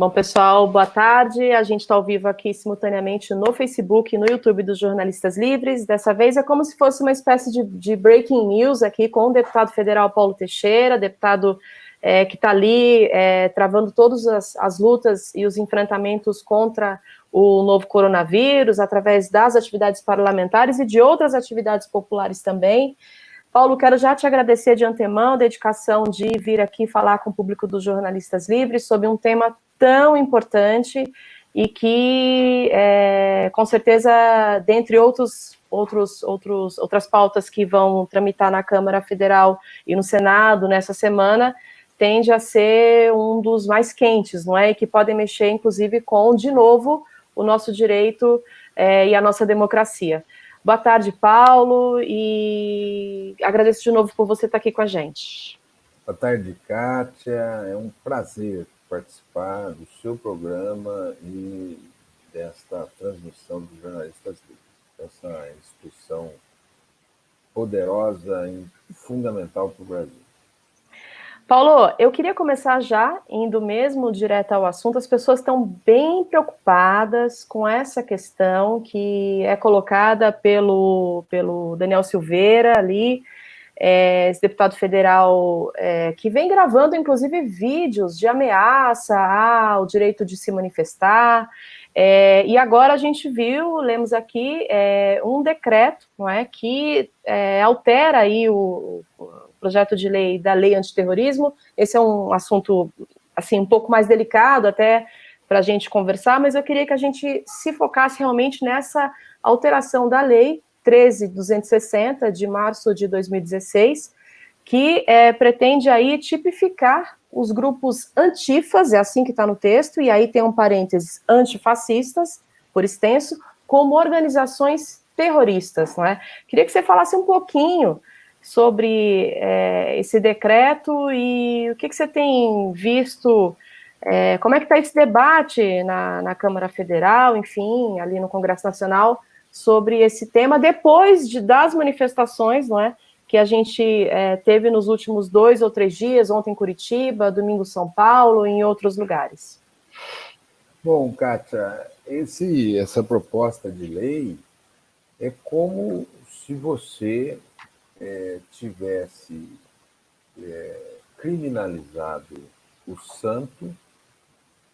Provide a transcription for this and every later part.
Bom, pessoal, boa tarde. A gente está ao vivo aqui simultaneamente no Facebook e no YouTube dos Jornalistas Livres. Dessa vez é como se fosse uma espécie de, de breaking news aqui com o deputado federal Paulo Teixeira, deputado é, que está ali é, travando todas as, as lutas e os enfrentamentos contra o novo coronavírus, através das atividades parlamentares e de outras atividades populares também. Paulo, quero já te agradecer de antemão a dedicação de vir aqui falar com o público dos jornalistas livres sobre um tema tão importante e que, é, com certeza, dentre outros, outros, outros, outras pautas que vão tramitar na Câmara Federal e no Senado nessa semana, tende a ser um dos mais quentes, não é? E que podem mexer, inclusive, com, de novo, o nosso direito é, e a nossa democracia. Boa tarde, Paulo, e agradeço de novo por você estar aqui com a gente. Boa tarde, Kátia. É um prazer participar do seu programa e desta transmissão dos jornalistas livres, essa instituição poderosa e fundamental para o Brasil. Paulo, eu queria começar já indo mesmo direto ao assunto. As pessoas estão bem preocupadas com essa questão que é colocada pelo, pelo Daniel Silveira ali, é, esse deputado federal é, que vem gravando, inclusive, vídeos de ameaça ao direito de se manifestar. É, e agora a gente viu, lemos aqui, é, um decreto não é, que é, altera aí o, o projeto de lei da lei antiterrorismo. Esse é um assunto assim um pouco mais delicado até para a gente conversar, mas eu queria que a gente se focasse realmente nessa alteração da lei 13260 de março de 2016, que é, pretende aí tipificar os grupos antifas, é assim que está no texto, e aí tem um parênteses antifascistas, por extenso, como organizações terroristas, não é? Queria que você falasse um pouquinho sobre é, esse decreto e o que, que você tem visto, é, como é que está esse debate na, na, Câmara Federal, enfim, ali no Congresso Nacional, sobre esse tema, depois de, das manifestações, não é, que a gente é, teve nos últimos dois ou três dias, ontem em Curitiba, domingo São Paulo em outros lugares. Bom, Kátia, esse, essa proposta de lei é como se você é, tivesse é, criminalizado o santo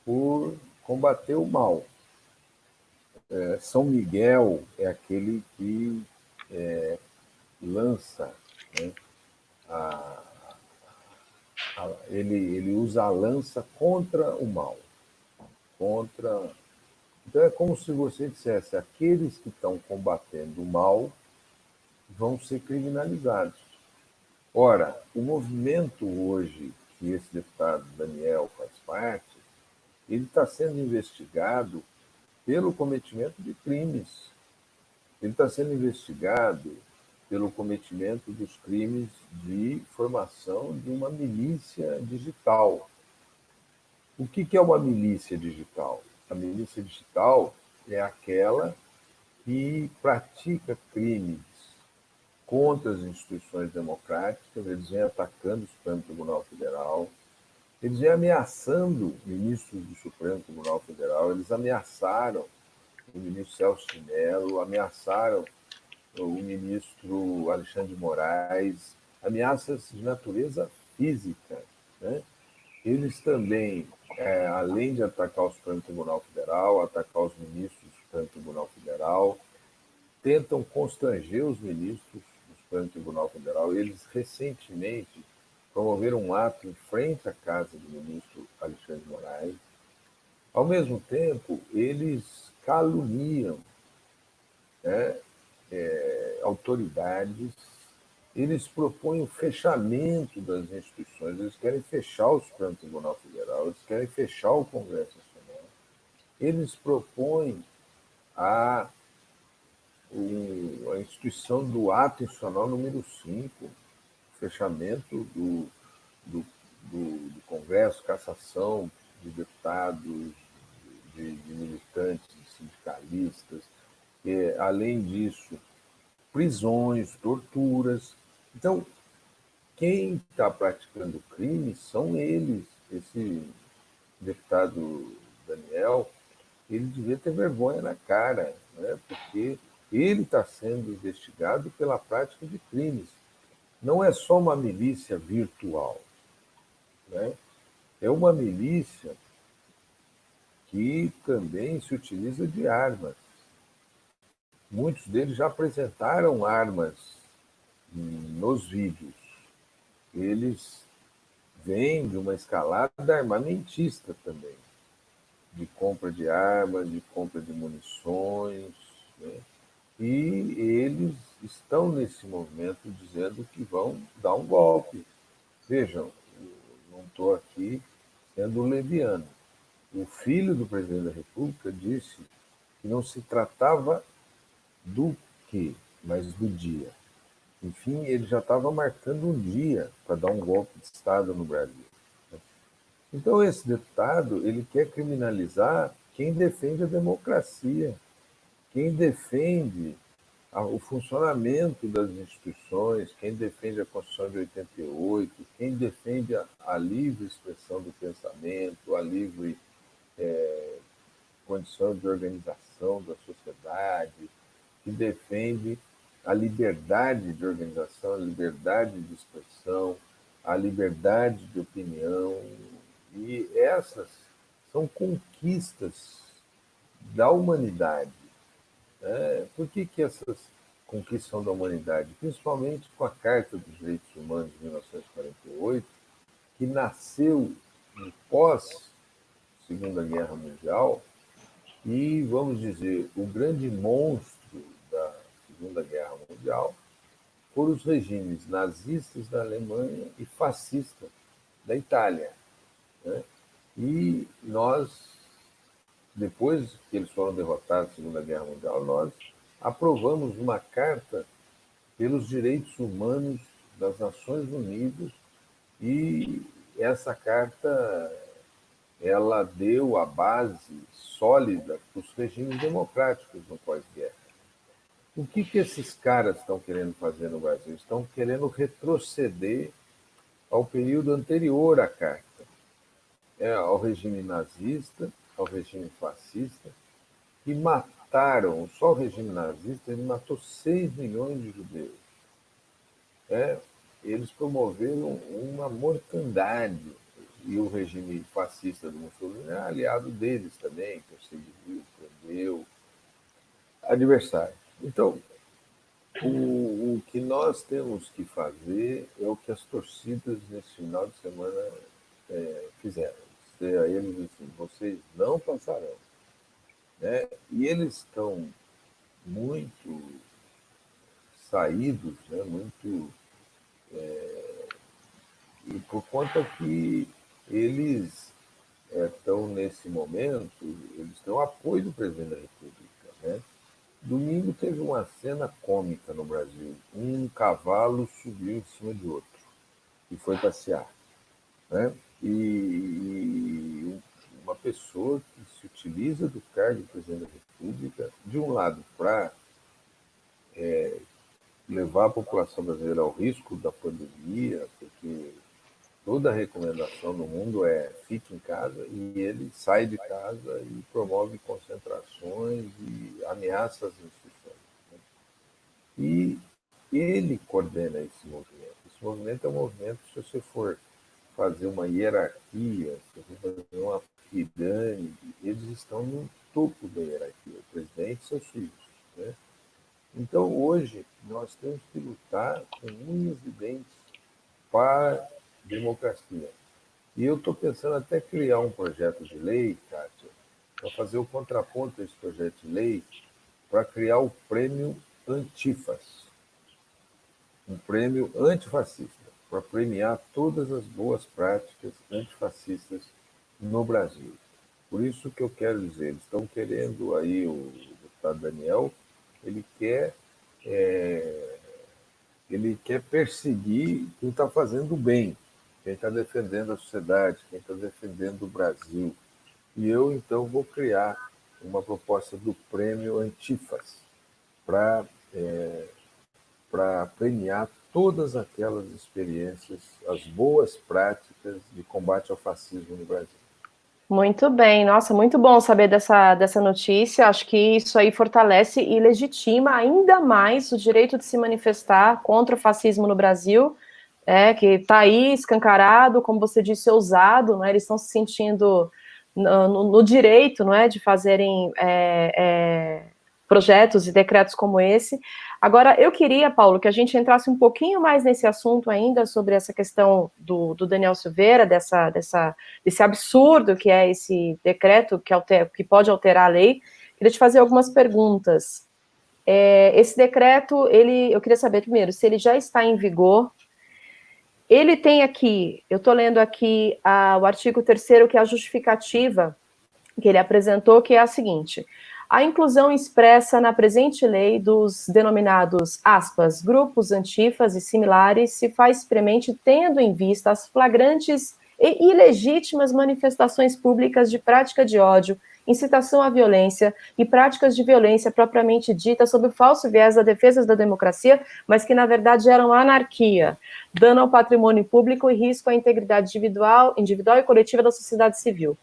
por combater o mal. É, São Miguel é aquele que é, lança, né, a, a, ele, ele usa a lança contra o mal, contra. Então é como se você dissesse: aqueles que estão combatendo o mal vão ser criminalizados. Ora, o movimento hoje, que esse deputado Daniel faz parte, ele está sendo investigado pelo cometimento de crimes. Ele está sendo investigado pelo cometimento dos crimes de formação de uma milícia digital. O que é uma milícia digital? A milícia digital é aquela que pratica crimes contra as instituições democráticas, eles vêm atacando o Supremo Tribunal Federal, eles vêm ameaçando ministros do Supremo Tribunal Federal, eles ameaçaram o ministro Celso de Mello, ameaçaram o ministro Alexandre de Moraes, ameaças de natureza física. Né? Eles também, é, além de atacar o Supremo Tribunal Federal, atacar os ministros do Supremo Tribunal Federal, tentam constranger os ministros Supremo Tribunal Federal, eles recentemente promoveram um ato em frente à casa do ministro Alexandre de Moraes. Ao mesmo tempo, eles caluniam né, é, autoridades, eles propõem o fechamento das instituições, eles querem fechar o Supremo Tribunal Federal, eles querem fechar o Congresso Nacional, eles propõem a o, a instituição do ato institucional número 5, fechamento do, do, do, do Congresso, cassação de deputados, de, de militantes, de sindicalistas, e, além disso, prisões, torturas. Então, quem está praticando crime são eles, esse, deputado Daniel, ele devia ter vergonha na cara, né? porque ele está sendo investigado pela prática de crimes. Não é só uma milícia virtual, né? é uma milícia que também se utiliza de armas. Muitos deles já apresentaram armas nos vídeos. Eles vêm de uma escalada armamentista também, de compra de armas, de compra de munições, né? E eles estão nesse movimento dizendo que vão dar um golpe. Vejam, não estou aqui sendo leviano. O filho do presidente da República disse que não se tratava do que, mas do dia. Enfim, ele já estava marcando um dia para dar um golpe de Estado no Brasil. Então, esse deputado ele quer criminalizar quem defende a democracia, quem defende o funcionamento das instituições, quem defende a Constituição de 88, quem defende a, a livre expressão do pensamento, a livre é, condição de organização da sociedade, que defende a liberdade de organização, a liberdade de expressão, a liberdade de opinião. E essas são conquistas da humanidade. Né? Por que, que essas conquistas da humanidade? Principalmente com a Carta dos Direitos Humanos de 1948, que nasceu pós Segunda Guerra Mundial, e, vamos dizer, o grande monstro da Segunda Guerra Mundial foram os regimes nazistas da Alemanha e fascista da Itália. Né? E nós, depois que eles foram derrotados na Segunda Guerra Mundial, nós aprovamos uma carta pelos direitos humanos das Nações Unidas e essa carta ela deu a base sólida para os regimes democráticos no pós-guerra. O que, que esses caras estão querendo fazer no Brasil? Estão querendo retroceder ao período anterior à carta, é, ao regime nazista, ao regime fascista, que mataram, só o regime nazista, ele matou 6 milhões de judeus. É, eles promoveram uma mortandade e o regime fascista do Mussolini é aliado deles também, perseguiu, prendeu, adversário. Então, o, o, que nós temos que fazer é o que as torcidas nesse final de semana é, fizeram. Dizer a eles assim, vocês não passarão. Né? E eles estão muito saídos, né? muito. É, e por conta que eles estão, é, nesse momento, eles têm o apoio do presidente da República. Né? Domingo teve uma cena cômica no Brasil. Um cavalo subiu em cima de outro e foi passear. Né? E, uma pessoa que se utiliza do cargo de presidente da República, de um lado, para é, levar a população brasileira ao risco da pandemia, porque toda recomendação no mundo é fique em casa e ele sai de casa e promove concentrações e ameaça as instituições. Né? E ele coordena esse movimento. Esse movimento é um movimento, se você for fazer uma hierarquia, fazer uma pirâmide, eles estão no topo da hierarquia, o presidente e seus filhos. Né? Então, hoje, nós temos que lutar com unhas e dentes para democracia. E eu estou pensando até criar um projeto de lei, Kátia, para fazer o contraponto a esse projeto de lei, para criar o prêmio Antifas, um prêmio antifascista, para premiar todas as boas práticas antifascistas no Brasil. Por isso que eu quero dizer, eles estão querendo aí, o deputado Daniel, ele quer é, ele quer perseguir quem está fazendo bem, quem está defendendo a sociedade, quem está defendendo o Brasil. E eu, então, vou criar uma proposta do prêmio Antifas para é, premiar todas aquelas experiências, as boas práticas de combate ao fascismo no Brasil. Muito bem, nossa, muito bom saber dessa, dessa notícia. Acho que isso aí fortalece e legitima ainda mais o direito de se manifestar contra o fascismo no Brasil, é, que está aí escancarado, como você disse, ousado, né? eles estão se sentindo no, no, no, direito não é, de fazerem é, é, projetos e decretos como esse. Agora, eu queria, Paulo, que a gente entrasse um pouquinho mais nesse assunto ainda sobre essa questão do, do Daniel Silveira, dessa, dessa, desse absurdo que é esse decreto que, alter, que pode alterar a lei. Queria te fazer algumas perguntas. É, esse decreto, ele, eu queria saber primeiro se ele já está em vigor. Ele tem aqui, eu estou lendo aqui a, o artigo 3 que é a justificativa que ele apresentou, que é a seguinte: a inclusão expressa na presente lei dos denominados, aspas, grupos antifas e similares se faz premente tendo em vista as flagrantes e ilegítimas manifestações públicas de prática de ódio, incitação à violência e práticas de violência propriamente dita sob o falso viés da defesa da democracia, mas que na verdade geram anarquia, dano ao patrimônio público e risco à integridade individual, individual e coletiva da sociedade civil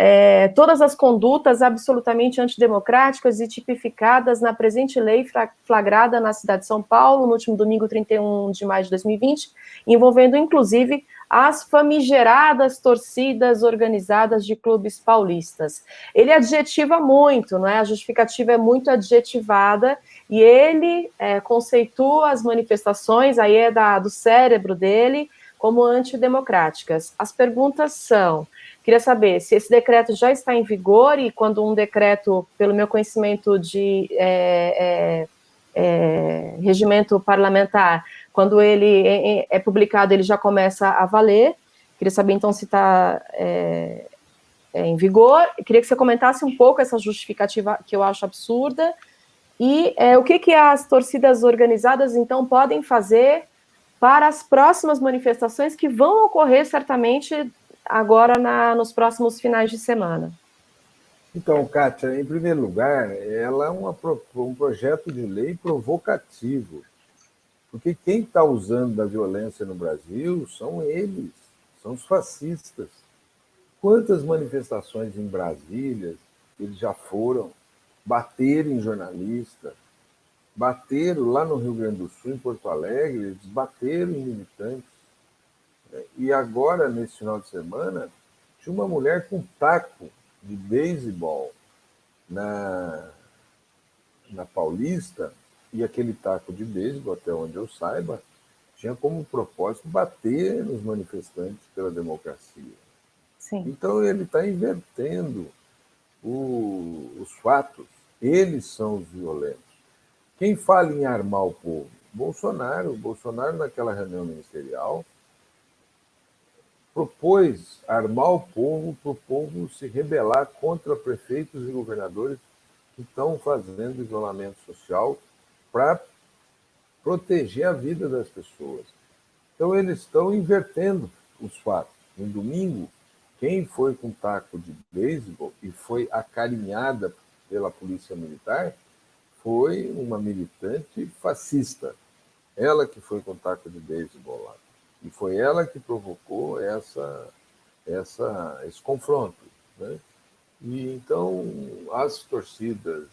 é, todas as condutas absolutamente antidemocráticas e tipificadas na presente lei flagrada na cidade de São Paulo no último domingo 31 de maio de 2020, envolvendo inclusive as famigeradas torcidas organizadas de clubes paulistas. Ele adjetiva muito, não é? A justificativa é muito adjetivada e ele é, conceitua as manifestações, aí é da, do cérebro dele, como antidemocráticas. As perguntas são: Queria saber se esse decreto já está em vigor e quando um decreto, pelo meu conhecimento de é, é, é, regimento parlamentar, quando ele é, é, é, publicado, ele já começa a valer. Queria saber então se está é, em vigor. Queria que você comentasse um pouco essa justificativa que eu acho absurda e o que, que as torcidas organizadas então podem fazer para as próximas manifestações que vão ocorrer certamente agora na, nos próximos finais de semana? Então, Kátia, em primeiro lugar, ela é uma, um projeto de lei provocativo, porque quem está usando da violência no Brasil são eles, são os fascistas. Quantas manifestações em Brasília eles já foram, bateram em jornalista, bateram lá no Rio Grande do Sul, em Porto Alegre, eles bateram em militantes. E agora, nesse final de semana, tinha uma mulher com taco de beisebol na, na Paulista, e aquele taco de beisebol, até onde eu saiba, tinha como propósito bater nos manifestantes pela democracia. Sim. Então ele está invertendo o, os fatos. Eles são os violentos. Quem fala em armar o povo? Bolsonaro. Bolsonaro, naquela reunião ministerial, propôs armar o povo para o povo se rebelar contra prefeitos e governadores que estão fazendo isolamento social para proteger a vida das pessoas. Então, eles estão invertendo os fatos. No domingo, quem foi com taco de beisebol e foi acarinhada pela polícia militar foi uma militante fascista. Ela que foi com taco de beisebol lá. E foi ela que provocou essa, essa, esse confronto. Né? E então as torcidas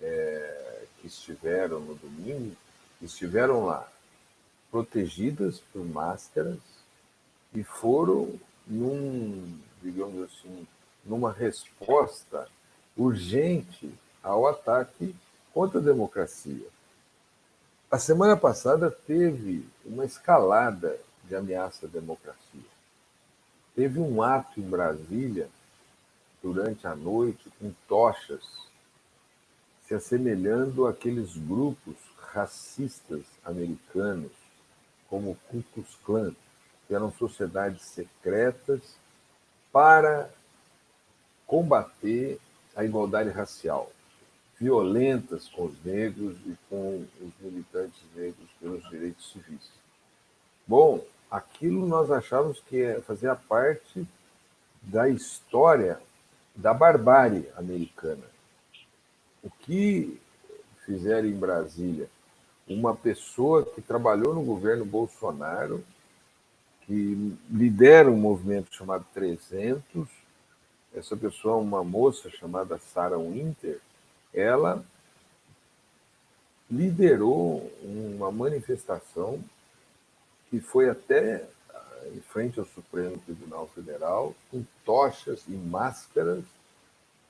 é, que estiveram no domingo estiveram lá protegidas por máscaras e foram num, digamos assim, numa resposta urgente ao ataque contra a democracia. A semana passada teve uma escalada de ameaça à democracia. Teve um ato em Brasília, durante a noite, com tochas, se assemelhando àqueles grupos racistas americanos, como o Ku Klux Klan, que eram sociedades secretas para combater a igualdade racial violentas com os negros e com os militantes negros pelos direitos civis. Bom, aquilo nós achávamos que é, fazia parte da história da barbárie americana. O que fizeram em Brasília? Uma pessoa que trabalhou no governo Bolsonaro, que lidera um movimento chamado 300, essa pessoa, uma moça chamada Sarah Winter, ela liderou uma manifestação que foi até ah, em frente ao Supremo Tribunal Federal, com tochas e máscaras,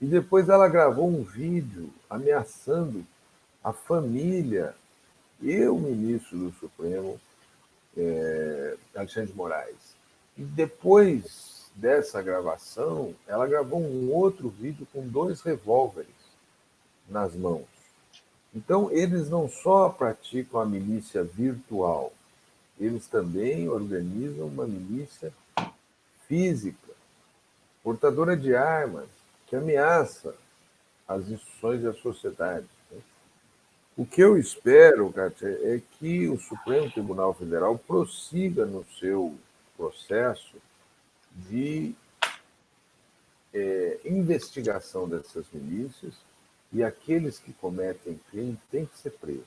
e depois ela gravou um vídeo ameaçando a família e o ministro do Supremo, é, Alexandre de Moraes. E depois dessa gravação, ela gravou um outro vídeo com dois revólveres nas mãos. Então, eles não só praticam a milícia virtual, eles também organizam uma milícia física, portadora de armas, que ameaça as instituições e a sociedade. Né? O que eu espero, Kátia, é que o Supremo Tribunal Federal prossiga no seu processo de é, investigação dessas milícias e aqueles que cometem crime têm que ser presos.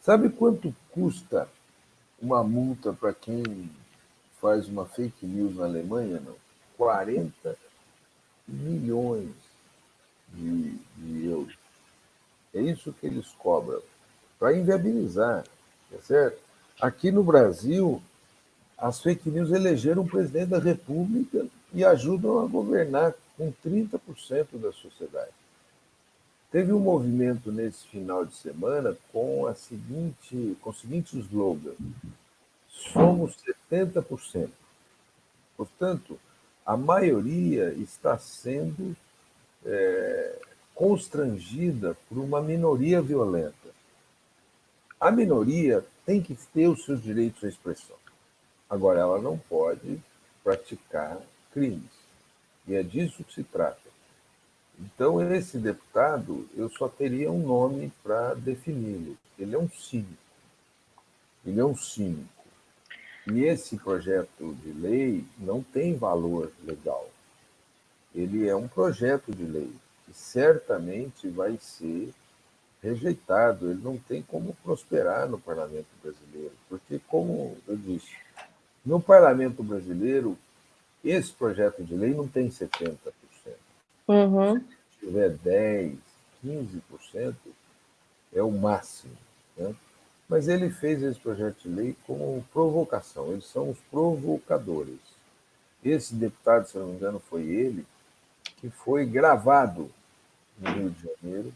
Sabe quanto custa uma multa para quem faz uma fake news na Alemanha? Não. 40 milhões de, de euros. É isso que eles cobram para inviabilizar, tá certo? Aqui no Brasil, as fake news elegeram o presidente da República e ajudam a governar com 30% da sociedade. Teve um movimento nesse final de semana com a seguinte, com o seguinte slogan: somos 70%. Portanto, a maioria está sendo é, constrangida por uma minoria violenta. A minoria tem que ter os seus direitos à expressão. Agora, ela não pode praticar crimes. E é disso que se trata. Então, esse deputado, eu só teria um nome para defini-lo. Ele é um cínico. Ele é um cínico. E esse projeto de lei não tem valor legal. Ele é um projeto de lei que certamente vai ser rejeitado. Ele não tem como prosperar no parlamento brasileiro, porque, como eu disse, no parlamento brasileiro, esse projeto de lei não tem 70%. Uhum. Se tiver 10%, 15%, é o máximo. Né? Mas ele fez esse projeto de lei como provocação, eles são os provocadores. Esse deputado, se não me engano, foi ele, que foi gravado no Rio de Janeiro,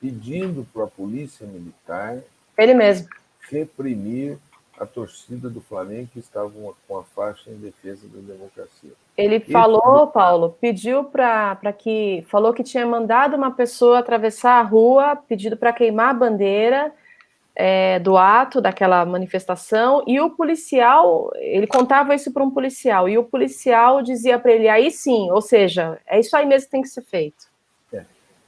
pedindo para a Polícia Militar. Ele mesmo. Reprimir a torcida do Flamengo que estavam com a faixa em defesa da democracia. Ele falou, Paulo, pediu para que. Falou que tinha mandado uma pessoa atravessar a rua, pedido para queimar a bandeira é, do ato, daquela manifestação, e o policial, ele contava isso para um policial, e o policial dizia para ele, aí sim, ou seja, é isso aí mesmo que tem que ser feito. É.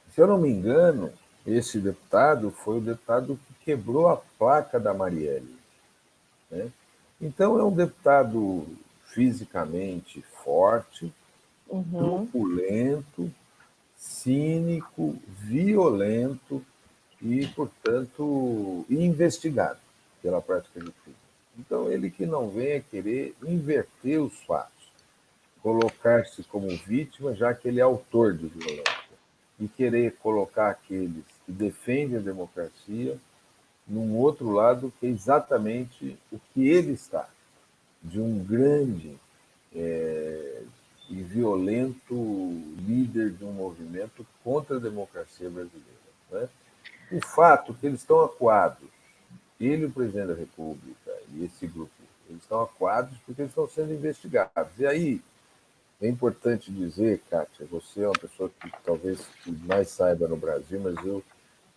Se eu não me engano, esse deputado foi o deputado que quebrou a placa da Marielle. Né? Então, é um deputado fisicamente forte, uhum. truculento, cínico, violento, e, portanto, investigado pela prática de crime. Então, ele que não venha querer inverter os fatos, colocar-se como vítima, já que ele é autor de violência, e querer colocar aqueles que defendem a democracia num outro lado que é exatamente o que ele está, de um grande é, e violento líder de um movimento contra a democracia brasileira. Né? O fato que eles estão acuados, ele, o presidente da República e esse grupo, eles estão acuados porque eles estão sendo investigados. E aí, é importante dizer, Kátia, você é uma pessoa que talvez mais saiba no Brasil, mas eu,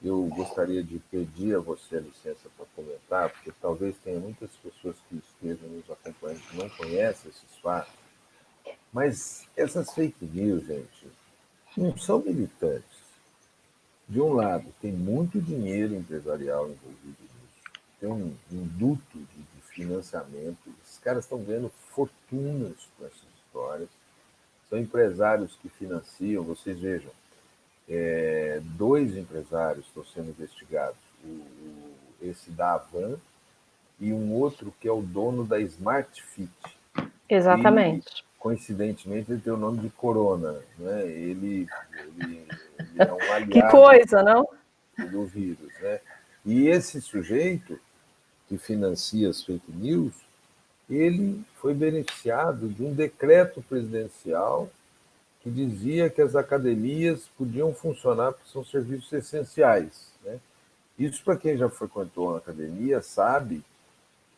eu gostaria de pedir a você a licença para comentar, porque talvez tenha muitas pessoas que estejam nos acompanhando que não conhecem esses fatos. Mas essas fake news, gente, não são militantes. De um lado, tem muito dinheiro empresarial envolvido nisso, tem um, um duto de, de financiamento, esses caras estão ganhando fortunas com essas histórias, são empresários que financiam, vocês vejam, é, dois empresários estão sendo investigados, o, o, esse da Avan e um outro que é o dono da Smart Fit. Exatamente. coincidentemente, ele tem o nome de Corona. Né? Ele, ele, ele é um aliado que coisa, não? do vírus. Né? E esse sujeito que financia as fake news, ele foi beneficiado de um decreto presidencial que dizia que as academias podiam funcionar porque são serviços essenciais. Né? Isso, para quem já frequentou uma academia, sabe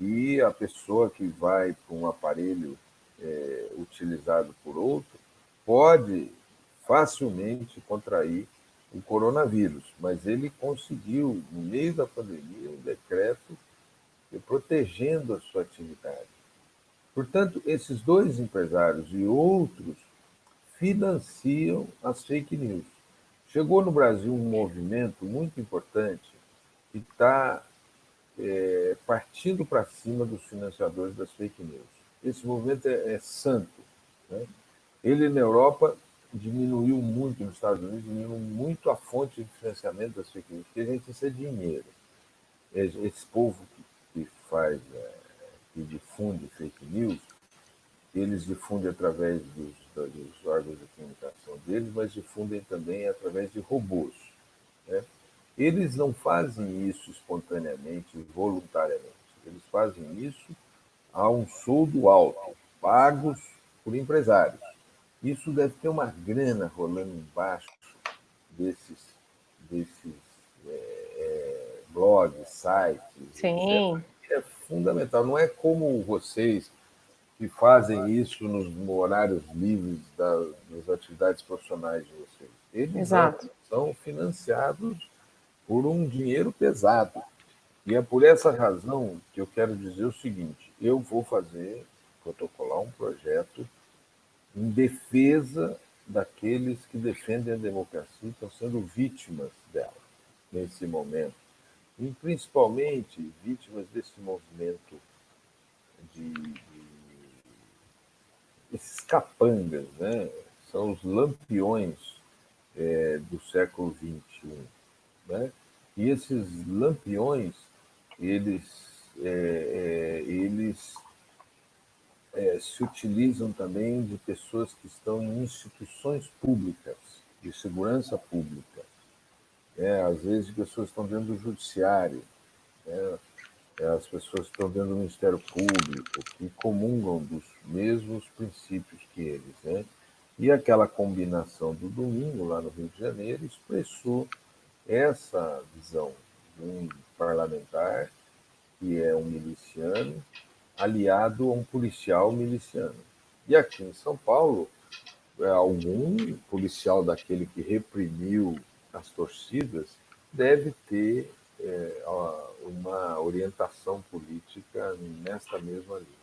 que a pessoa que vai para um aparelho é, utilizado por outro pode facilmente contrair o coronavírus, mas ele conseguiu, no meio da pandemia, um decreto protegendo a sua atividade. Portanto, esses dois empresários e outros financiam as fake news. Chegou no Brasil um movimento muito importante que está é, partindo para cima dos financiadores das fake news. Esse movimento é, é santo. Né? Ele, na Europa, diminuiu muito, nos Estados Unidos, diminuiu muito a fonte de financiamento das fake news, porque a gente precisa de dinheiro. Esse povo que faz, é, que difunde fake news, eles difundem através dos, dos órgãos de comunicação deles, mas difundem também através de robôs. Né? Eles não fazem isso espontaneamente, voluntariamente. Eles fazem isso a um soldo alto, pagos por empresários. Isso deve ter uma grana rolando embaixo desses, desses é, é, blogs, sites. Sim. É fundamental. Não é como vocês que fazem isso nos horários livres da, das atividades profissionais de vocês. Eles Exato. são financiados por um dinheiro pesado. E é por essa razão que eu quero dizer o seguinte: eu vou fazer, protocolar um projeto em defesa daqueles que defendem a democracia e estão sendo vítimas dela nesse momento. E principalmente vítimas desse movimento de, esses capangas, né? são os lampiões é, do século XXI. Né? E esses lampiões, eles, é, é, eles é, se utilizam também de pessoas que estão em instituições públicas, de segurança pública. É, às vezes, pessoas estão dentro do judiciário, né? As pessoas estão dentro do Ministério Público, que comungam dos mesmos princípios que eles. Né? E aquela combinação do domingo, lá no Rio de Janeiro, expressou essa visão de um parlamentar que é um miliciano aliado a um policial miliciano. E aqui em São Paulo, é, algum policial daquele que reprimiu as torcidas deve ter é, uma orientação política nesta mesma linha.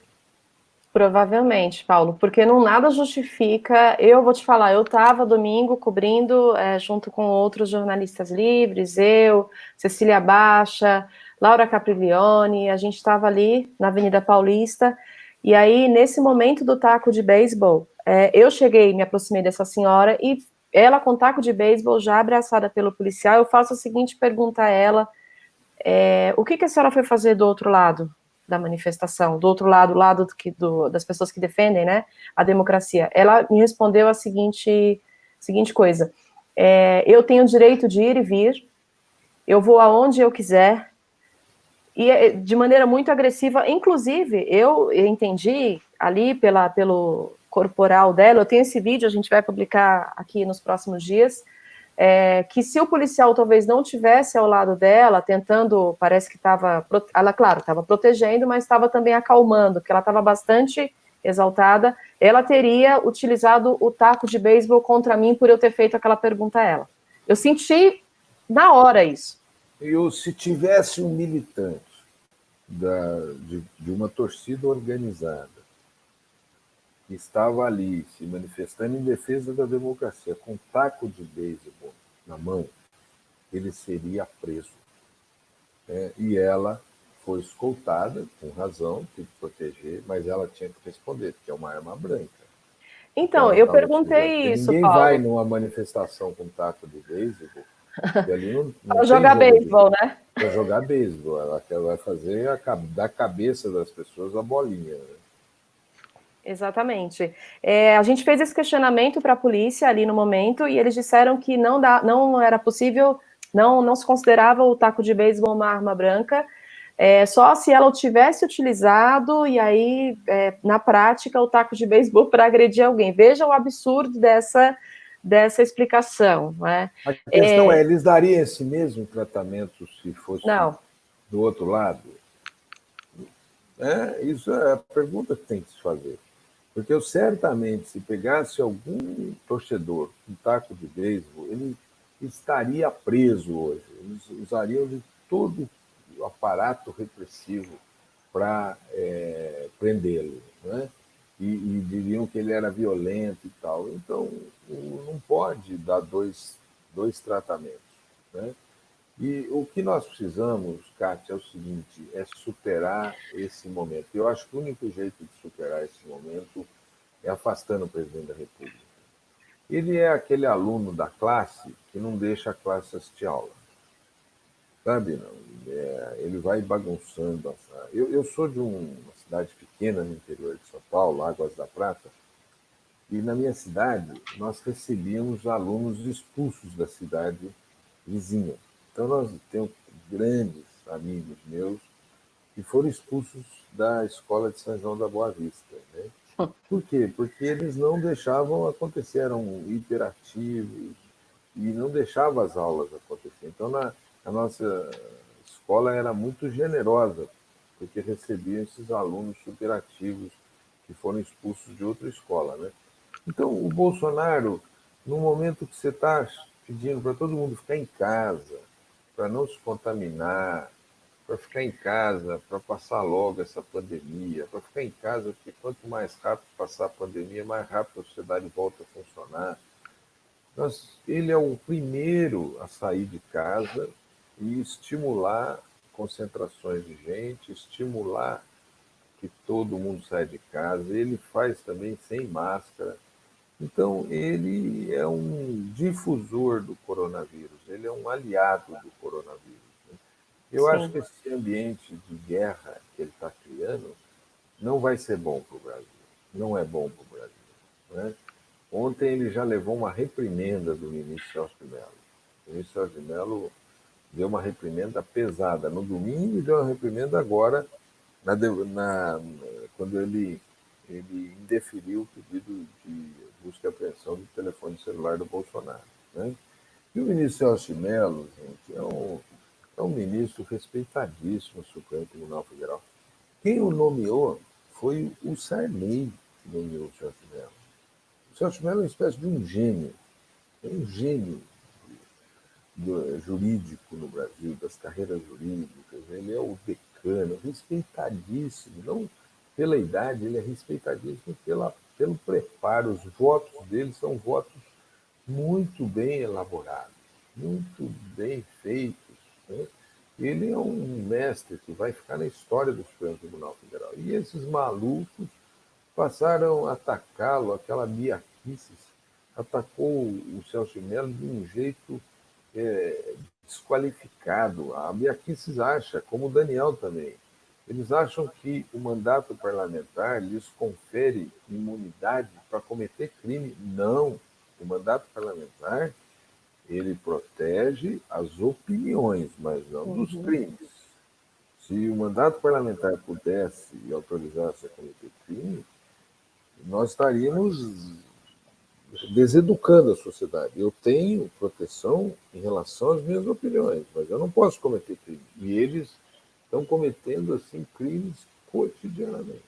Provavelmente, Paulo, porque não nada justifica. Eu vou te falar, eu estava domingo cobrindo é, junto com outros jornalistas livres, eu, Cecília Baixa, Laura Capriglione, a gente estava ali na Avenida Paulista, e aí, nesse momento do taco de beisebol, é, eu cheguei, me aproximei dessa senhora, e ela com taco de beisebol, já abraçada pelo policial, eu faço a seguinte pergunta a ela: é, o que, que a senhora foi fazer do outro lado? Da manifestação, do outro lado, lado do que, do, das pessoas que defendem né, a democracia. Ela me respondeu a seguinte, seguinte coisa: é, eu tenho o direito de ir e vir, eu vou aonde eu quiser, e é, de maneira muito agressiva. Inclusive, eu entendi ali pela, pelo corporal dela, eu tenho esse vídeo, a gente vai publicar aqui nos próximos dias é, que se o policial talvez não tivesse ao lado dela, tentando, parece que estava, ela, claro, estava protegendo, mas estava também acalmando, porque ela estava bastante exaltada, ela teria utilizado o taco de beisebol contra mim por eu ter feito aquela pergunta a ela. Eu senti na hora isso. Eu, se tivesse um militante da, de, de uma torcida organizada estava ali se manifestando em defesa da democracia com um taco de beisebol na mão, ele seria preso. É, e ela foi escoltada, com razão, tem que proteger, mas ela tinha que responder, porque é uma arma branca. Então, eu perguntei isso, Ninguém Paulo. vai numa manifestação com taco de beisebol para jogar beisebol, né? Para jogar beisebol. Ela vai fazer a, da cabeça das pessoas a bolinha. Né? Exatamente. É, a gente fez esse questionamento para a polícia ali no momento e eles disseram que não, dá, não era possível, não, não se considerava o taco de beisebol uma arma branca, é, só se ela o tivesse utilizado e aí, é, na prática, o taco de beisebol para agredir alguém. Veja o absurdo dessa, dessa explicação. Né? A questão é, é, eles dariam esse mesmo tratamento se fosse não. do outro lado? É, isso é a pergunta que tem que se fazer. Porque eu certamente, se pegasse algum torcedor com taco de beisebol, ele estaria preso hoje. Eles usariam de todo o aparato repressivo para é, prendê-lo. Né? E, e, diriam que ele era violento e tal. Então, não pode dar dois, dois tratamentos. Né? E o que nós precisamos, Kátia, é o seguinte: é superar esse momento. Eu acho que o único jeito de superar esse momento é afastando o presidente da República. Ele é aquele aluno da classe que não deixa a classe assistir aula. Sabe? Não? É, ele vai bagunçando. Eu, eu sou de um, uma cidade pequena no interior de São Paulo, Águas da Prata, e na minha cidade nós recebíamos alunos expulsos da cidade vizinha. Então, nós temos grandes amigos meus que foram expulsos da escola de São João da Boa Vista. Né? Por quê? Porque eles não deixavam acontecer, eram hiperativos e não deixavam as aulas acontecer. Então, na, a nossa escola era muito generosa, porque recebia esses alunos superativos que foram expulsos de outra escola. Né? Então, o Bolsonaro, no momento que você está pedindo para todo mundo ficar em casa, para não se contaminar, para ficar em casa, para passar logo essa pandemia, para ficar em casa, porque quanto mais rápido passar a pandemia, mais rápido a sociedade volta a funcionar. Nós, ele é o primeiro a sair de casa e estimular concentrações de gente, estimular que todo mundo saia de casa. Ele faz também sem máscara. Então, ele é um difusor do coronavírus, ele é um aliado do coronavírus. Né? Eu Sim. acho que esse ambiente de guerra que ele está criando não vai ser bom para o Brasil, não é bom para o Brasil. Né? Ontem ele já levou uma reprimenda do ministro Celso de Mello. O ministro Celso de Mello deu uma reprimenda pesada no domingo e deu uma reprimenda agora, na, na, quando ele, ele indeferiu o pedido de busca e apreensão do telefone celular do Bolsonaro. Né? E o ministro Celso Mello, gente, é um, é um ministro respeitadíssimo no Supremo Tribunal Federal. Quem o nomeou foi o Sarney que nomeou o Celso Mello. O Celso Mello é uma espécie de um gênio, é um gênio jurídico no Brasil, das carreiras jurídicas. Ele é o decano, respeitadíssimo, não pela idade, ele é respeitadíssimo pela pelo preparo. Os votos dele são votos muito bem elaborados, muito bem feitos. Né? Ele é um mestre que vai ficar na história do Supremo Tribunal Federal. E esses malucos passaram a atacá-lo, aquela biaquices, atacou o Celso Mello de um jeito é, desqualificado. A biaquices acha, como o Daniel também, eles acham que o mandato parlamentar lhes confere imunidade para cometer crime. Não. O mandato parlamentar ele protege as opiniões, mas não uhum. dos crimes. Se o mandato parlamentar pudesse e autorizasse a cometer crime, nós estaríamos deseducando a sociedade. Eu tenho proteção em relação às minhas opiniões, mas eu não posso cometer crime. E eles estão cometendo assim crimes cotidianamente.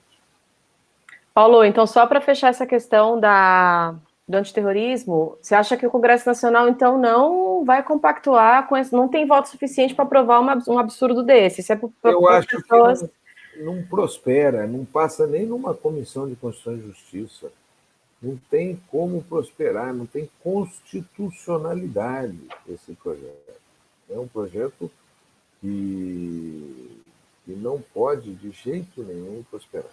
Paulo, então só para fechar essa questão da, do antiterrorismo, você acha que o Congresso Nacional então não vai compactuar com esse, não tem voto suficiente para aprovar uma, um absurdo desse? É Eu acho pessoas... que não, não prospera, não passa nem numa comissão de Constituição e Justiça. Não tem como prosperar, não tem constitucionalidade esse projeto. É um projeto que, que não pode de jeito nenhum prosperar.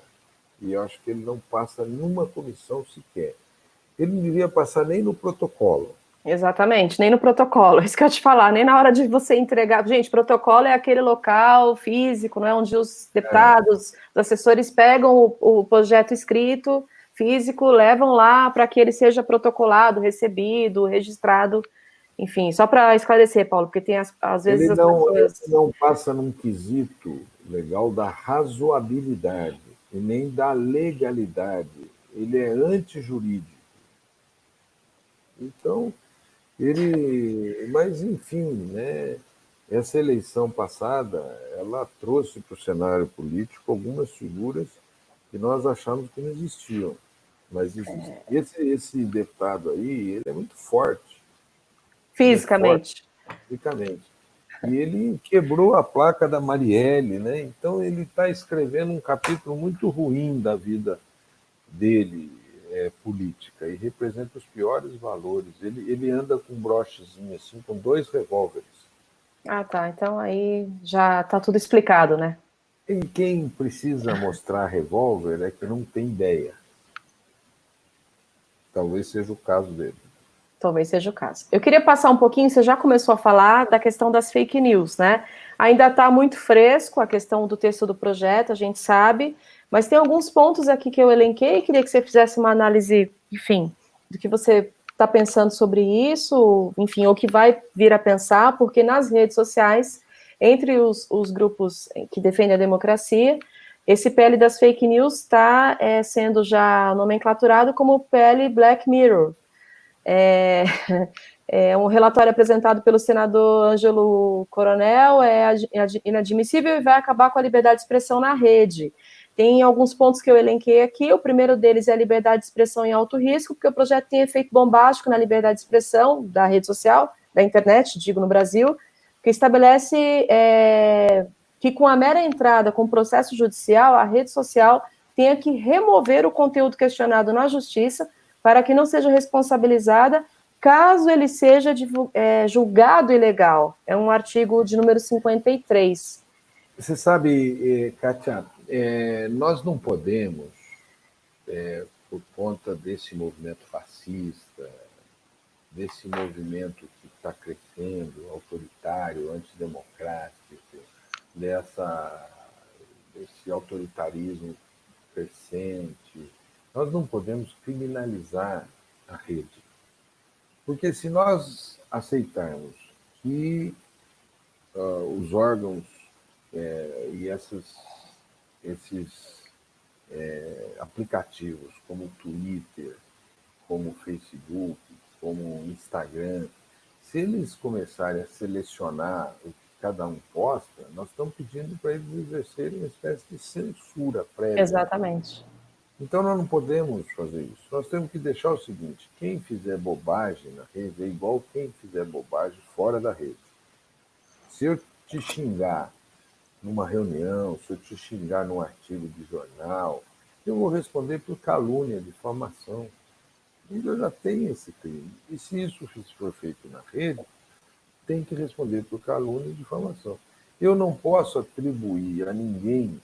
E eu acho que ele não passa numa comissão sequer. Ele não devia passar nem no protocolo. Exatamente, nem no protocolo. Isso que eu te falar, nem na hora de você entregar. Gente, protocolo é aquele local físico, não é onde os deputados, é. os assessores pegam o, o projeto escrito físico, levam lá para que ele seja protocolado, recebido, registrado, enfim, só para esclarecer, Paulo, porque tem as, às vezes ele não, pessoas... ele não passa num quesito legal da razoabilidade e nem da legalidade. Ele é antijurídico. Então, ele. Mas, enfim, né? essa eleição passada ela trouxe para o cenário político algumas figuras que nós achamos que não existiam. Mas existe. É. Esse, esse deputado aí, ele é muito forte. Fisicamente. Forte, fisicamente. E ele quebrou a placa da Marielle, né? Então ele está escrevendo um capítulo muito ruim da vida dele é, política e representa os piores valores. Ele, ele anda com um brochezinho assim, com dois revólveres. Ah, tá. Então aí já está tudo explicado, né? E quem precisa mostrar revólver é que não tem ideia. Talvez seja o caso dele. Talvez seja o caso. Eu queria passar um pouquinho, você já começou a falar da questão das fake news, né? Ainda está muito fresco a questão do texto do projeto, a gente sabe, mas tem alguns pontos aqui que eu elenquei e queria que você fizesse uma análise, enfim, do que você está pensando sobre isso, enfim, ou que vai vir a pensar, porque nas redes sociais, entre os, os grupos que defendem a democracia, esse PL das fake news está é, sendo já nomenclaturado como PL Black Mirror, é, é um relatório apresentado pelo senador Ângelo Coronel, é inadmissível e vai acabar com a liberdade de expressão na rede. Tem alguns pontos que eu elenquei aqui. O primeiro deles é a liberdade de expressão em alto risco, porque o projeto tem efeito bombástico na liberdade de expressão da rede social, da internet, digo no Brasil, que estabelece é, que com a mera entrada com o processo judicial, a rede social tenha que remover o conteúdo questionado na justiça para que não seja responsabilizada caso ele seja é, julgado ilegal. É um artigo de número 53. Você sabe, eh, Kátia, é, nós não podemos, é, por conta desse movimento fascista, desse movimento que está crescendo, autoritário, antidemocrático, dessa, desse autoritarismo nós não podemos criminalizar a rede. Porque se nós aceitarmos que uh, os órgãos é, e essas, esses é, aplicativos como Twitter, como Facebook, como Instagram, se eles começarem a selecionar o que cada um posta, nós estamos pedindo para eles exercerem uma espécie de censura prévia. Exatamente. Então nós não podemos fazer isso. Nós temos que deixar o seguinte: quem fizer bobagem na rede é igual quem fizer bobagem fora da rede. Se eu te xingar numa reunião, se eu te xingar num artigo de jornal, eu vou responder por calúnia, difamação. Eu já tenho esse crime. E se isso for feito na rede, tem que responder por calúnia e difamação. Eu não posso atribuir a ninguém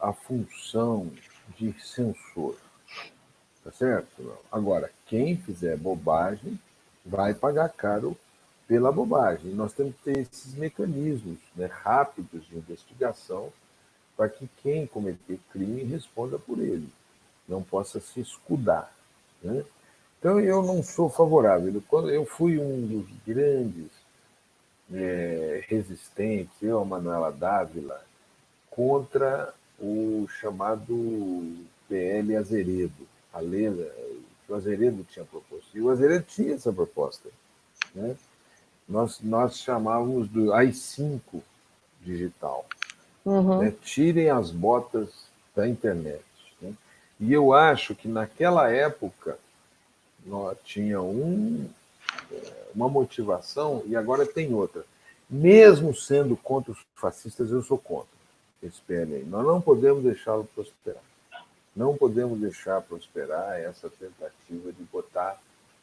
a função de censor. Tá certo? Agora, quem fizer bobagem vai pagar caro pela bobagem. Nós temos que ter esses mecanismos né, rápidos de investigação para que quem cometer crime responda por ele, não possa se escudar. Né? Então, eu não sou favorável. Quando eu fui um dos grandes é, resistentes, eu, a Manuela Dávila, contra o chamado PL Azeredo, a lei que o Azeredo tinha proposto. E o Azeredo tinha essa proposta. Né? Nós, nós chamávamos do AI-5 digital. Uhum. Né? Tirem as botas da internet. Né? E eu acho que naquela época nós tinha um, uma motivação e agora tem outra. Mesmo sendo contra os fascistas, eu sou contra esse. Nós não podemos deixá-lo prosperar. Não podemos deixar prosperar essa tentativa de botar,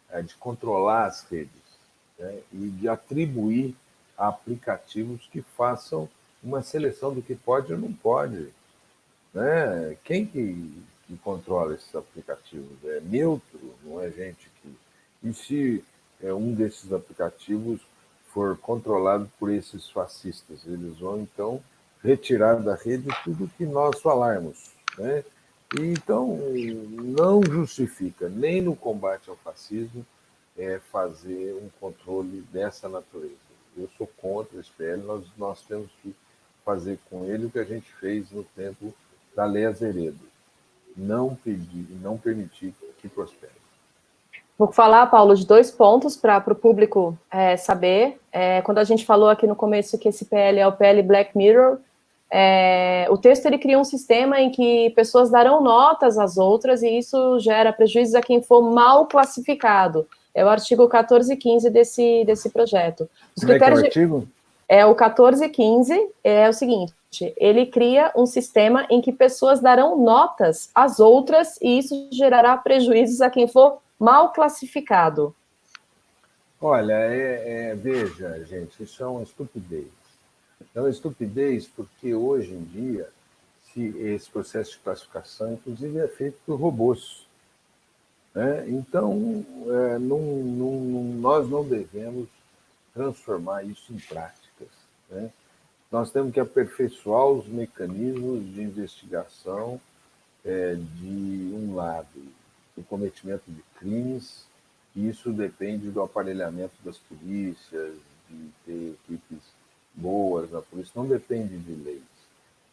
eh, de controlar as redes né? e de atribuir aplicativos que façam uma seleção do que pode ou não pode. Né? Quem que, que controla esses aplicativos? É neutro, não é gente que. E se é, um desses aplicativos for controlado por esses fascistas, eles vão então retirar da rede tudo que nós falarmos, né? Então, não justifica, nem no combate ao fascismo, é, fazer um controle dessa natureza. Eu sou contra esse PL, nós, nós temos que fazer com ele o que a gente fez no tempo da Lei Azeredo. Não pedir, não permitir que prospere. Vou falar, Paulo, de dois pontos para o público é, saber. É, quando a gente falou aqui no começo que esse PL é o PL Black Mirror, é, o texto ele cria um sistema em que pessoas darão notas às outras e isso gera prejuízos a quem for mal classificado. É o artigo 14 e 15 desse, desse projeto. Os Como critérios é, é o artigo? De, é o 14 e 15, é o seguinte, ele cria um sistema em que pessoas darão notas às outras e isso gerará prejuízos a quem for mal classificado. Olha, é, é, veja, gente, isso é uma estupidez. É uma estupidez porque hoje em dia se esse processo de classificação, inclusive, é feito por robôs. Né? Então, é, nós não devemos transformar isso em práticas. Né? Nós temos que aperfeiçoar os mecanismos de investigação é, de um lado, o cometimento de crimes, e isso depende do aparelhamento das polícias, de ter equipes boas na polícia, não depende de leis.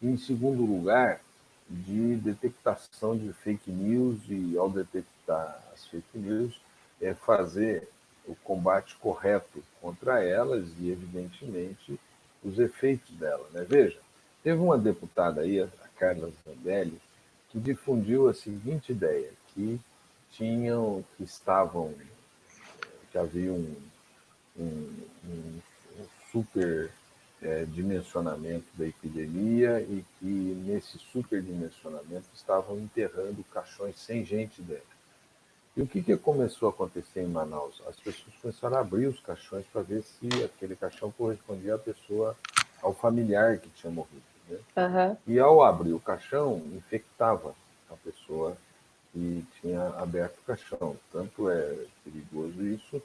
Em segundo lugar, de detectação de fake news e, ao detectar as fake news, é fazer o combate correto contra elas e, evidentemente, os efeitos dela. Né? Veja, teve uma deputada aí, a Carla Zambelli, que difundiu a seguinte ideia, que tinham, que estavam, que havia um, um, um super é, dimensionamento da epidemia e que nesse superdimensionamento estavam enterrando caixões sem gente dentro. E o que, que começou a acontecer em Manaus? As pessoas começaram a abrir os caixões para ver se aquele caixão correspondia à pessoa, ao familiar que tinha morrido. Né? Uhum. E ao abrir o caixão, infectava a pessoa que tinha aberto o caixão. Tanto é perigoso isso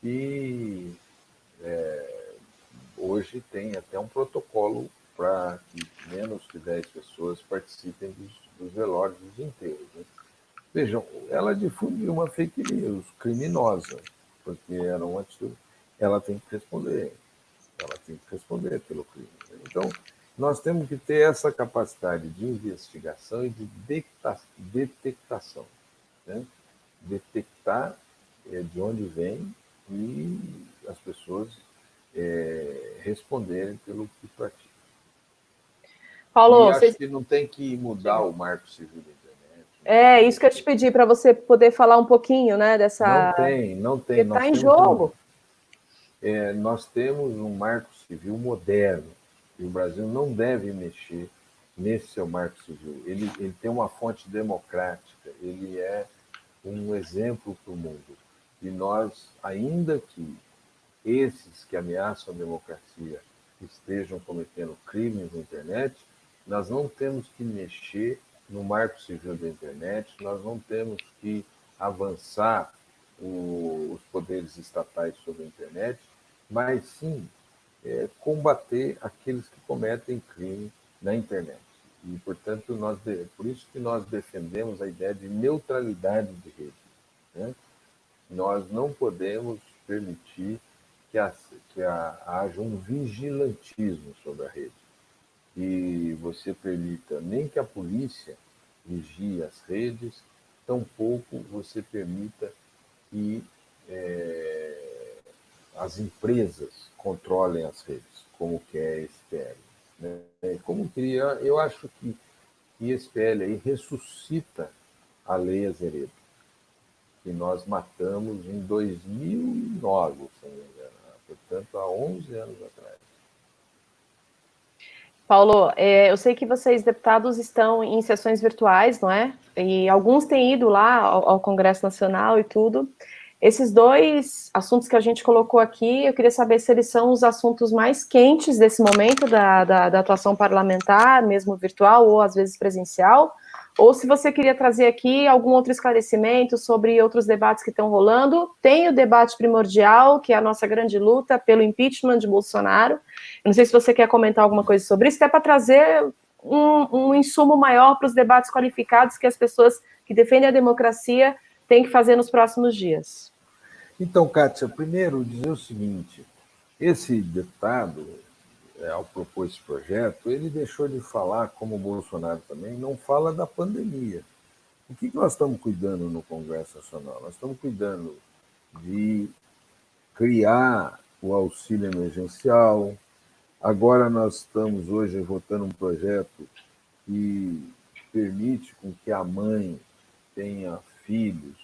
que é, hoje tem até um protocolo para que menos que 10 pessoas participem dos, dos velórios inteiros. Né? Vejam, ela difundiu uma fake news criminosa, porque era um atitude. Ela tem que responder. Ela tem que responder pelo crime. Né? Então, nós temos que ter essa capacidade de investigação e de detectação. Né? Detectar é, de onde vem e as pessoas é, responderem pelo que praticam. Paulo, e vocês... que não tem que mudar o marco civil da internet. É, isso que eu te pedi para você poder falar um pouquinho, né, dessa... Não tem, não tem. Está em jogo. Um... É, nós temos um marco civil moderno e o Brasil não deve mexer nesse seu marco civil. Ele, ele tem uma fonte democrática, ele é um exemplo para o mundo. E nós, ainda que esses que ameaçam a democracia estejam cometendo crimes na internet, nós não temos que mexer no marco civil da internet, nós não temos que avançar o, os poderes estatais sobre a internet, mas sim é, combater aqueles que cometem crime na internet. E, portanto, nós, por isso que nós defendemos a ideia de neutralidade de rede. Né? Nós não podemos permitir que, a, que a, haja um vigilantismo sobre a rede. E você permita nem que a polícia vigie as redes, tampouco você permita que é, as empresas controlem as redes, como que é esse PL. Né? Como queria, eu acho que, que esse PL aí ressuscita a lei Azeredo, que nós matamos em 2009, se não me portanto, há 11 anos atrás. Paulo, é, eu sei que vocês, deputados, estão em sessões virtuais, não é? E alguns têm ido lá ao, Congresso Nacional e tudo. Esses dois assuntos que a gente colocou aqui, eu queria saber se eles são os assuntos mais quentes desse momento da, da, da atuação parlamentar, mesmo virtual ou às vezes presencial, ou se você queria trazer aqui algum outro esclarecimento sobre outros debates que estão rolando. Tem o debate primordial, que é a nossa grande luta pelo impeachment de Bolsonaro. Eu não sei se você quer comentar alguma coisa sobre isso, até para trazer um, um insumo maior para os debates qualificados que as pessoas que defendem a democracia têm que fazer nos próximos dias? Então, Kátia, primeiro dizer o seguinte: esse deputado, é, ao propor esse projeto, ele deixou de falar, como o Bolsonaro também, não fala da pandemia. O que nós estamos cuidando no Congresso Nacional? Nós estamos cuidando de criar o auxílio emergencial. Agora nós estamos hoje votando um projeto que permite com que a mãe tenha filhos,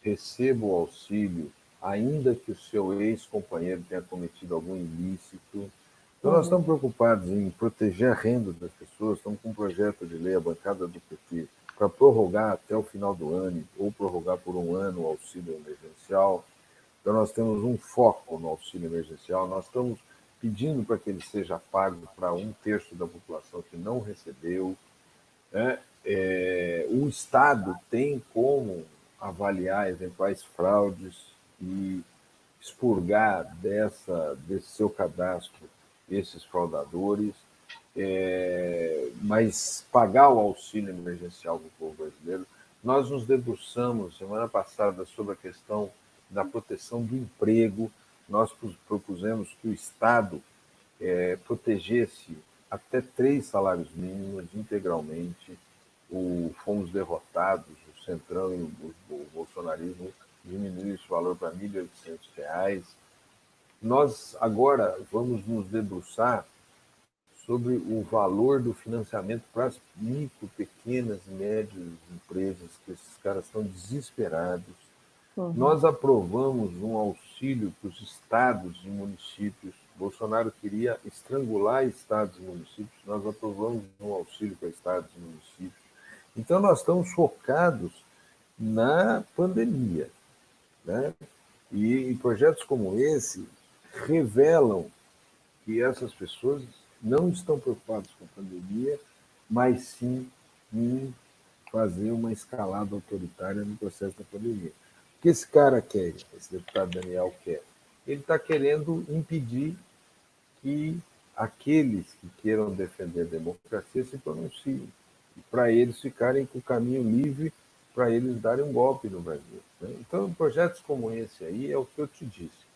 receba o auxílio, ainda que o seu ex-companheiro tenha cometido algum ilícito. Então, nós estamos preocupados em proteger a renda das pessoas, estamos com um projeto de lei, a bancada do PT, para prorrogar até o final do ano, ou prorrogar por um ano o auxílio emergencial. Então, nós temos um foco no auxílio emergencial, nós estamos pedindo para que ele seja pago para um terço da população que não recebeu. Né? É, o Estado tem como avaliar eventuais fraudes e expurgar dessa, desse seu cadastro esses fraudadores, é, mas pagar o auxílio emergencial do povo brasileiro. Nós nos debruçamos semana passada sobre a questão da proteção do emprego. Nós propusemos que o Estado é, protegesse até três salários mínimos integralmente. O, fomos derrotados, o Centrão e o, o bolsonarismo diminuiu esse valor para R$ 1.800 nós agora vamos nos debruçar sobre o valor do financiamento para as micro, pequenas e médias empresas, que esses caras estão desesperados. Uhum. Nós aprovamos um auxílio para os estados e municípios. Bolsonaro queria estrangular estados e municípios, nós aprovamos um auxílio para estados e municípios. Então, nós estamos focados na pandemia. Né? E, e projetos como esse revelam que essas pessoas não estão preocupadas com a pandemia, mas sim em fazer uma escalada autoritária no processo da pandemia. O que esse cara quer, esse deputado Daniel quer? Ele está querendo impedir que aqueles que queiram defender a democracia se pronunciem, para eles ficarem com o caminho livre para eles darem um golpe no Brasil. Né? Então, projetos como esse aí é o que eu te disse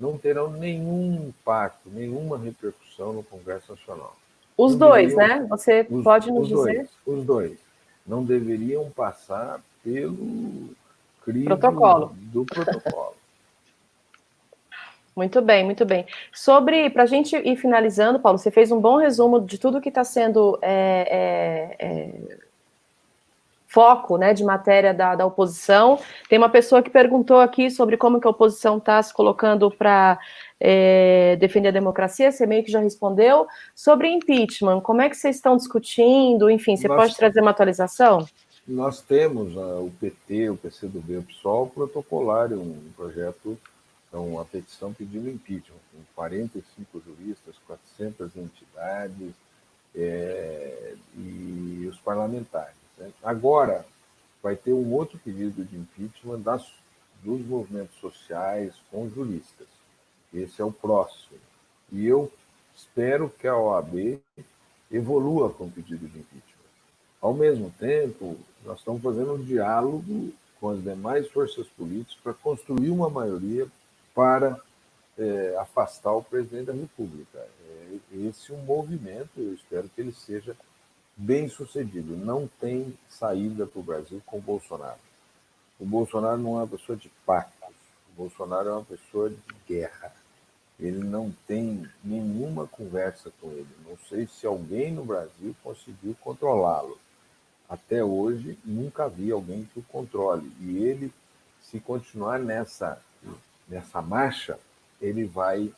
não terão nenhum impacto, nenhuma repercussão no Congresso Nacional. Os não dois, deveriam, né? Você os, pode nos os dizer? Dois, os dois. Não deveriam passar pelo protocolo. do protocolo. Muito bem, muito bem. Sobre, para a gente ir finalizando, Paulo, você fez um bom resumo de tudo que está sendo é, é, é foco né, de matéria da, da oposição. Tem uma pessoa que perguntou aqui sobre como que a oposição está se colocando para é, defender a democracia, você meio que já respondeu. Sobre impeachment, como é que vocês estão discutindo? Enfim, você nós, pode trazer uma atualização? Nós temos uh, o PT, o PCdoB, o PSOL protocolaram um projeto, então, uma petição pedindo impeachment, com 45 juristas, 400 entidades é, e os parlamentares. Agora, vai ter um outro pedido de impeachment das, dos movimentos sociais com juristas. Esse é o próximo. E eu espero que a OAB evolua com o pedido de impeachment. Ao mesmo tempo, nós estamos fazendo um diálogo com as demais forças políticas para construir uma maioria para é, afastar o presidente da República. É, esse é um movimento, eu espero que ele seja bem sucedido. Não tem saída para o Brasil com o Bolsonaro. O Bolsonaro não é uma pessoa de pactos. O Bolsonaro é uma pessoa de guerra. Ele não tem nenhuma conversa com ele. Não sei se alguém no Brasil conseguiu controlá-lo. Até hoje, nunca vi alguém que o controle. E ele, se continuar nessa, nessa marcha, ele vai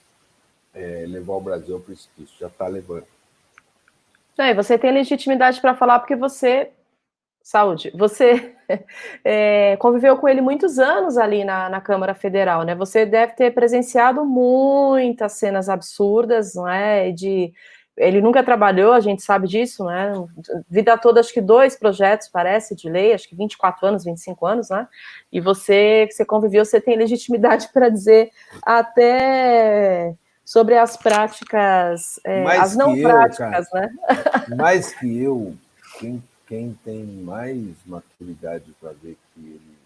é, levar o Brasil ao precipício. Já está levando. É, você tem legitimidade para falar porque você. Saúde, você é, conviveu com ele muitos anos ali na, na Câmara Federal, né? Você deve ter presenciado muitas cenas absurdas, não é? De ele nunca trabalhou, a gente sabe disso, né? Vida toda, acho que dois projetos, parece, de lei, acho que 24 anos, 25 anos, né? E você, que você conviveu, você tem legitimidade para dizer até sobre as práticas, é, as não eu, práticas, cara, né? Mais que eu, quem, quem tem mais maturidade para ver que ele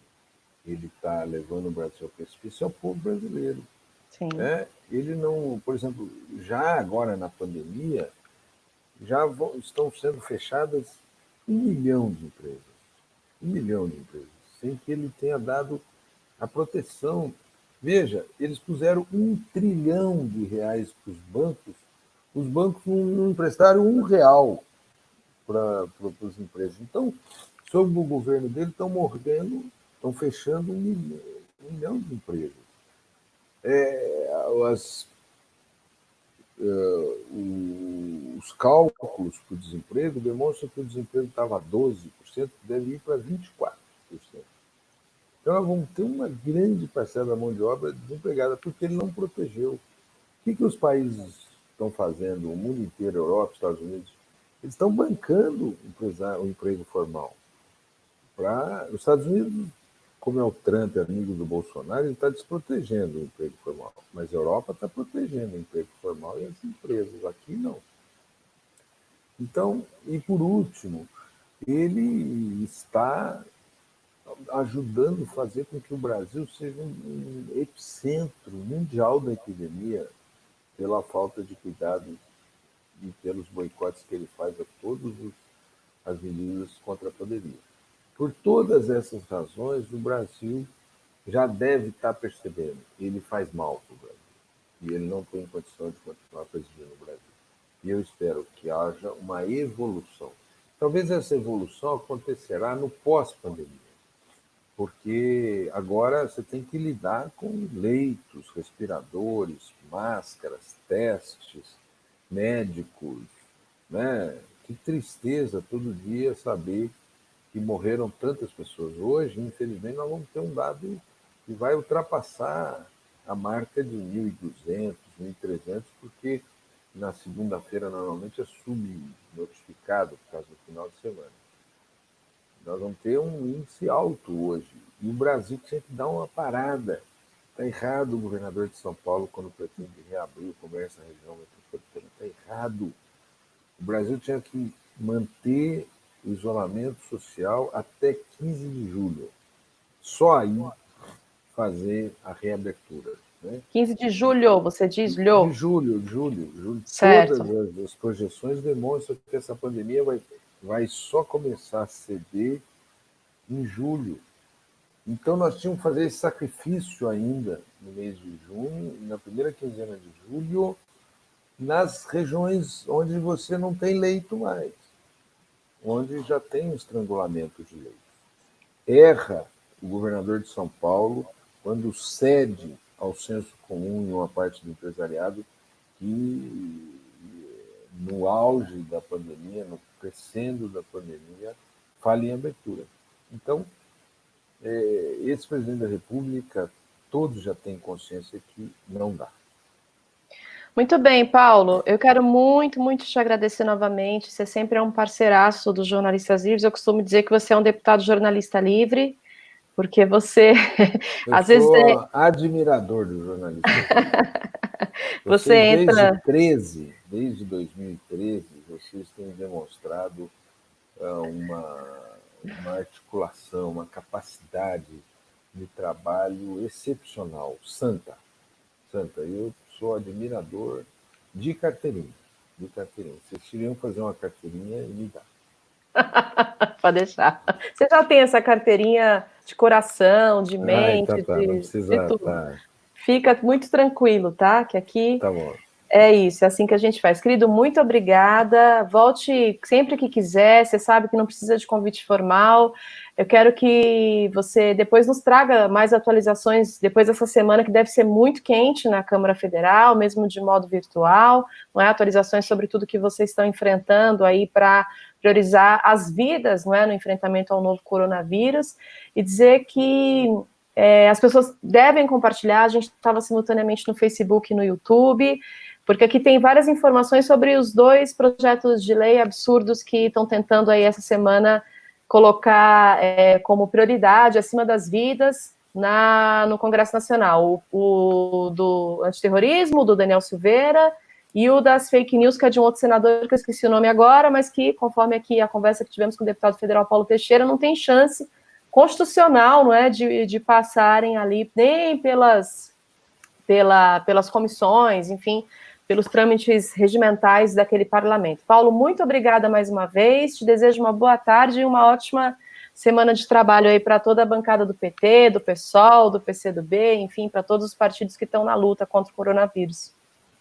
ele está levando o Brasil ao precipício é o povo brasileiro. Sim. Né? Ele não, por exemplo, já agora na pandemia, já vão, estão sendo fechadas um milhão de empresas. Um milhão de empresas, sem que ele tenha dado a proteção. Veja, eles puseram um trilhão de reais para os bancos, os bancos não emprestaram um real para as empresas. Então, sob o governo dele, estão mordendo, estão fechando um milhão, um milhão de empresas. É, as, uh, os cálculos para o desemprego demonstram que o desemprego estava a 12%, deve ir para 24%. Então, nós vamos ter uma grande parcela da mão de obra desempregada, porque ele não protegeu. O que, que os países estão fazendo, o mundo inteiro, Europa, Estados Unidos? Eles estão bancando o emprego formal. Pra... Os Estados Unidos como é o Trump amigo do Bolsonaro, ele está desprotegendo o emprego formal. Mas a Europa está protegendo o emprego formal e as empresas. Aqui não. Então, e por último, ele está ajudando a fazer com que o Brasil seja um epicentro mundial da epidemia pela falta de cuidado e pelos boicotes que ele faz a todas as medidas contra a pandemia. Por todas essas razões, o Brasil já deve estar percebendo que ele faz mal para o Brasil e ele não tem condição de continuar presidindo o Brasil. E eu espero que haja uma evolução. Talvez essa evolução acontecerá no pós-pandemia, porque agora você tem que lidar com leitos, respiradores, máscaras, testes, médicos, né? Que tristeza todo dia saber que morreram tantas pessoas. Hoje, infelizmente, nós vamos ter um dado que vai ultrapassar a marca de 1.200, 1.300, porque na segunda-feira normalmente é subnotificado por causa do final de semana. Nós vamos ter um índice alto hoje. E o Brasil tinha que dar uma parada. Está errado o governador de São Paulo quando pretende reabrir o comércio na região metropolitana. Está errado. O Brasil tinha que manter o isolamento social até 15 de julho. Só aí fazer a reabertura. Né? 15 de julho, você diz, Lho? De julho, julho, julho. Certo. Todas as, as, projeções demonstram que essa pandemia vai, vai só começar a ceder em julho. Então, nós tínhamos que fazer esse sacrifício ainda no mês de junho, na primeira quinzena de julho, nas regiões onde você não tem leito mais onde já tem um estrangulamento de leis. Erra o governador de São Paulo quando cede ao senso comum em uma parte do empresariado que, no auge da pandemia, no crescendo da pandemia, fale em abertura. Então, é, esse presidente da República, todos já têm consciência que não dá. Muito bem, Paulo. Eu quero muito, muito te agradecer novamente. Você sempre é um parceiraço dos jornalistas livres. Eu costumo dizer que você é um deputado jornalista livre, porque você Eu às vezes é admirador do jornalista. você, entra desde 13, desde 2013, vocês têm demonstrado uh, uma, uma articulação, uma capacidade de trabalho excepcional, santa, santa. Eu sou admirador de carteirinha. De carteirinha. Vocês iriam fazer uma carteirinha e me dar. Pode deixar. Você já tem essa carteirinha de coração, de mente, ah, então tá, de, precisa, de tudo. Tá. Fica muito tranquilo, tá? Que aqui tá bom. É isso, é assim que a gente faz. Querido, muito obrigada. Volte sempre que quiser. Você sabe que não precisa de convite formal. Eu quero que você depois nos traga mais atualizações depois dessa semana, que deve ser muito quente na Câmara Federal, mesmo de modo virtual, não é? Atualizações sobre tudo que vocês estão enfrentando aí para priorizar as vidas, não é? No enfrentamento ao novo coronavírus, e dizer que é, as pessoas devem compartilhar, a gente estava simultaneamente no Facebook e no YouTube, porque aqui tem várias informações sobre os dois projetos de lei absurdos que estão tentando aí essa semana colocar é, como prioridade acima das vidas na, no Congresso Nacional. O, o do antiterrorismo, do Daniel Silveira, e o das fake news, que é de um outro senador, que eu esqueci o nome agora, mas que, conforme aqui a conversa que tivemos com o deputado federal Paulo Teixeira, não tem chance constitucional, não é, de, de passarem ali nem pelas, pela, pelas comissões, enfim, pelos trâmites regimentais daquele parlamento. Paulo, muito obrigada mais uma vez, te desejo uma boa tarde e uma ótima semana de trabalho aí para toda a bancada do PT, do PSOL, do PCdoB, enfim, para todos os partidos que estão na luta contra o coronavírus.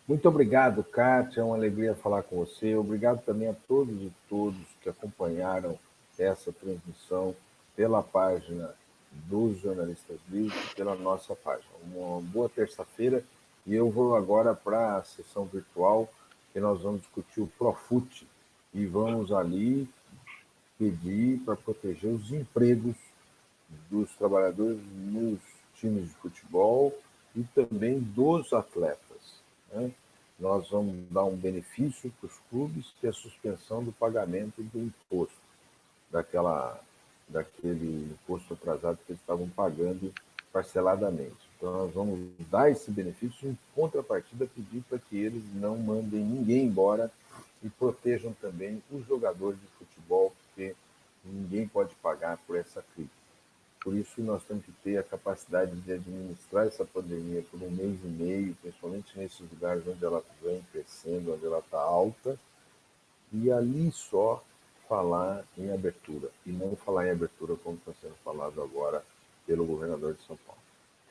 Muito obrigado, Kátia. É uma alegria falar com você. Obrigado também a todos e todos que acompanharam essa transmissão pela página dos jornalistas livres, pela nossa página. Uma boa terça-feira e eu vou agora para a sessão virtual que nós vamos discutir o Profut e vamos ali pedir para proteger os empregos dos trabalhadores nos times de futebol e também dos atletas. Né? Nós vamos dar um benefício para os clubes, que é a suspensão do pagamento do imposto, daquela, daquele imposto atrasado que eles estavam pagando parceladamente. Então, nós vamos dar esse benefício em contrapartida, pedir para que eles não mandem ninguém embora e protejam também os jogadores de futebol, porque ninguém pode pagar por essa crise. Por isso, nós temos que ter a capacidade de administrar essa pandemia por um mês e meio, principalmente nesses lugares onde ela vem crescendo, onde ela está alta, e ali só falar em abertura, e não falar em abertura como está sendo falado agora pelo governador de São Paulo.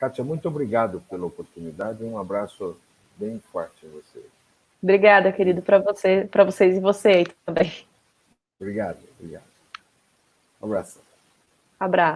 Kátia, muito obrigado pela oportunidade, um abraço bem forte em você. Obrigada, querido, para você, para vocês e você aí também. Obrigado, obrigado. Um abraço. Abraço.